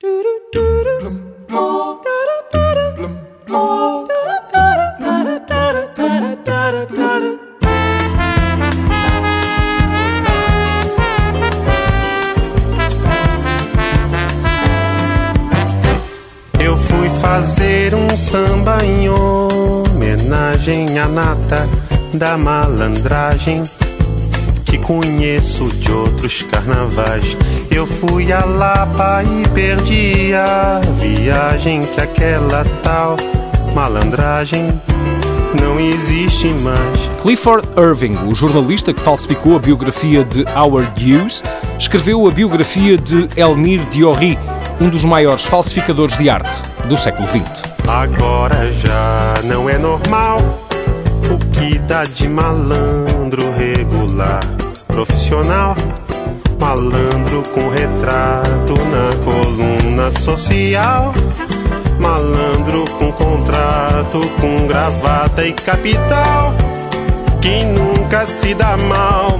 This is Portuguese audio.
Eu fui fazer um samba em homenagem à nata da malandragem que conheço de outros carnavais. Eu fui a Lapa e perdi a viagem que aquela tal malandragem não existe mais. Clifford Irving, o jornalista que falsificou a biografia de Howard Hughes, escreveu a biografia de Elmire Diorry, um dos maiores falsificadores de arte do século XX. Agora já não é normal o que dá de malandro regular, profissional. Malandro com retrato na coluna social. Malandro com contrato, com gravata e capital. Quem nunca se dá mal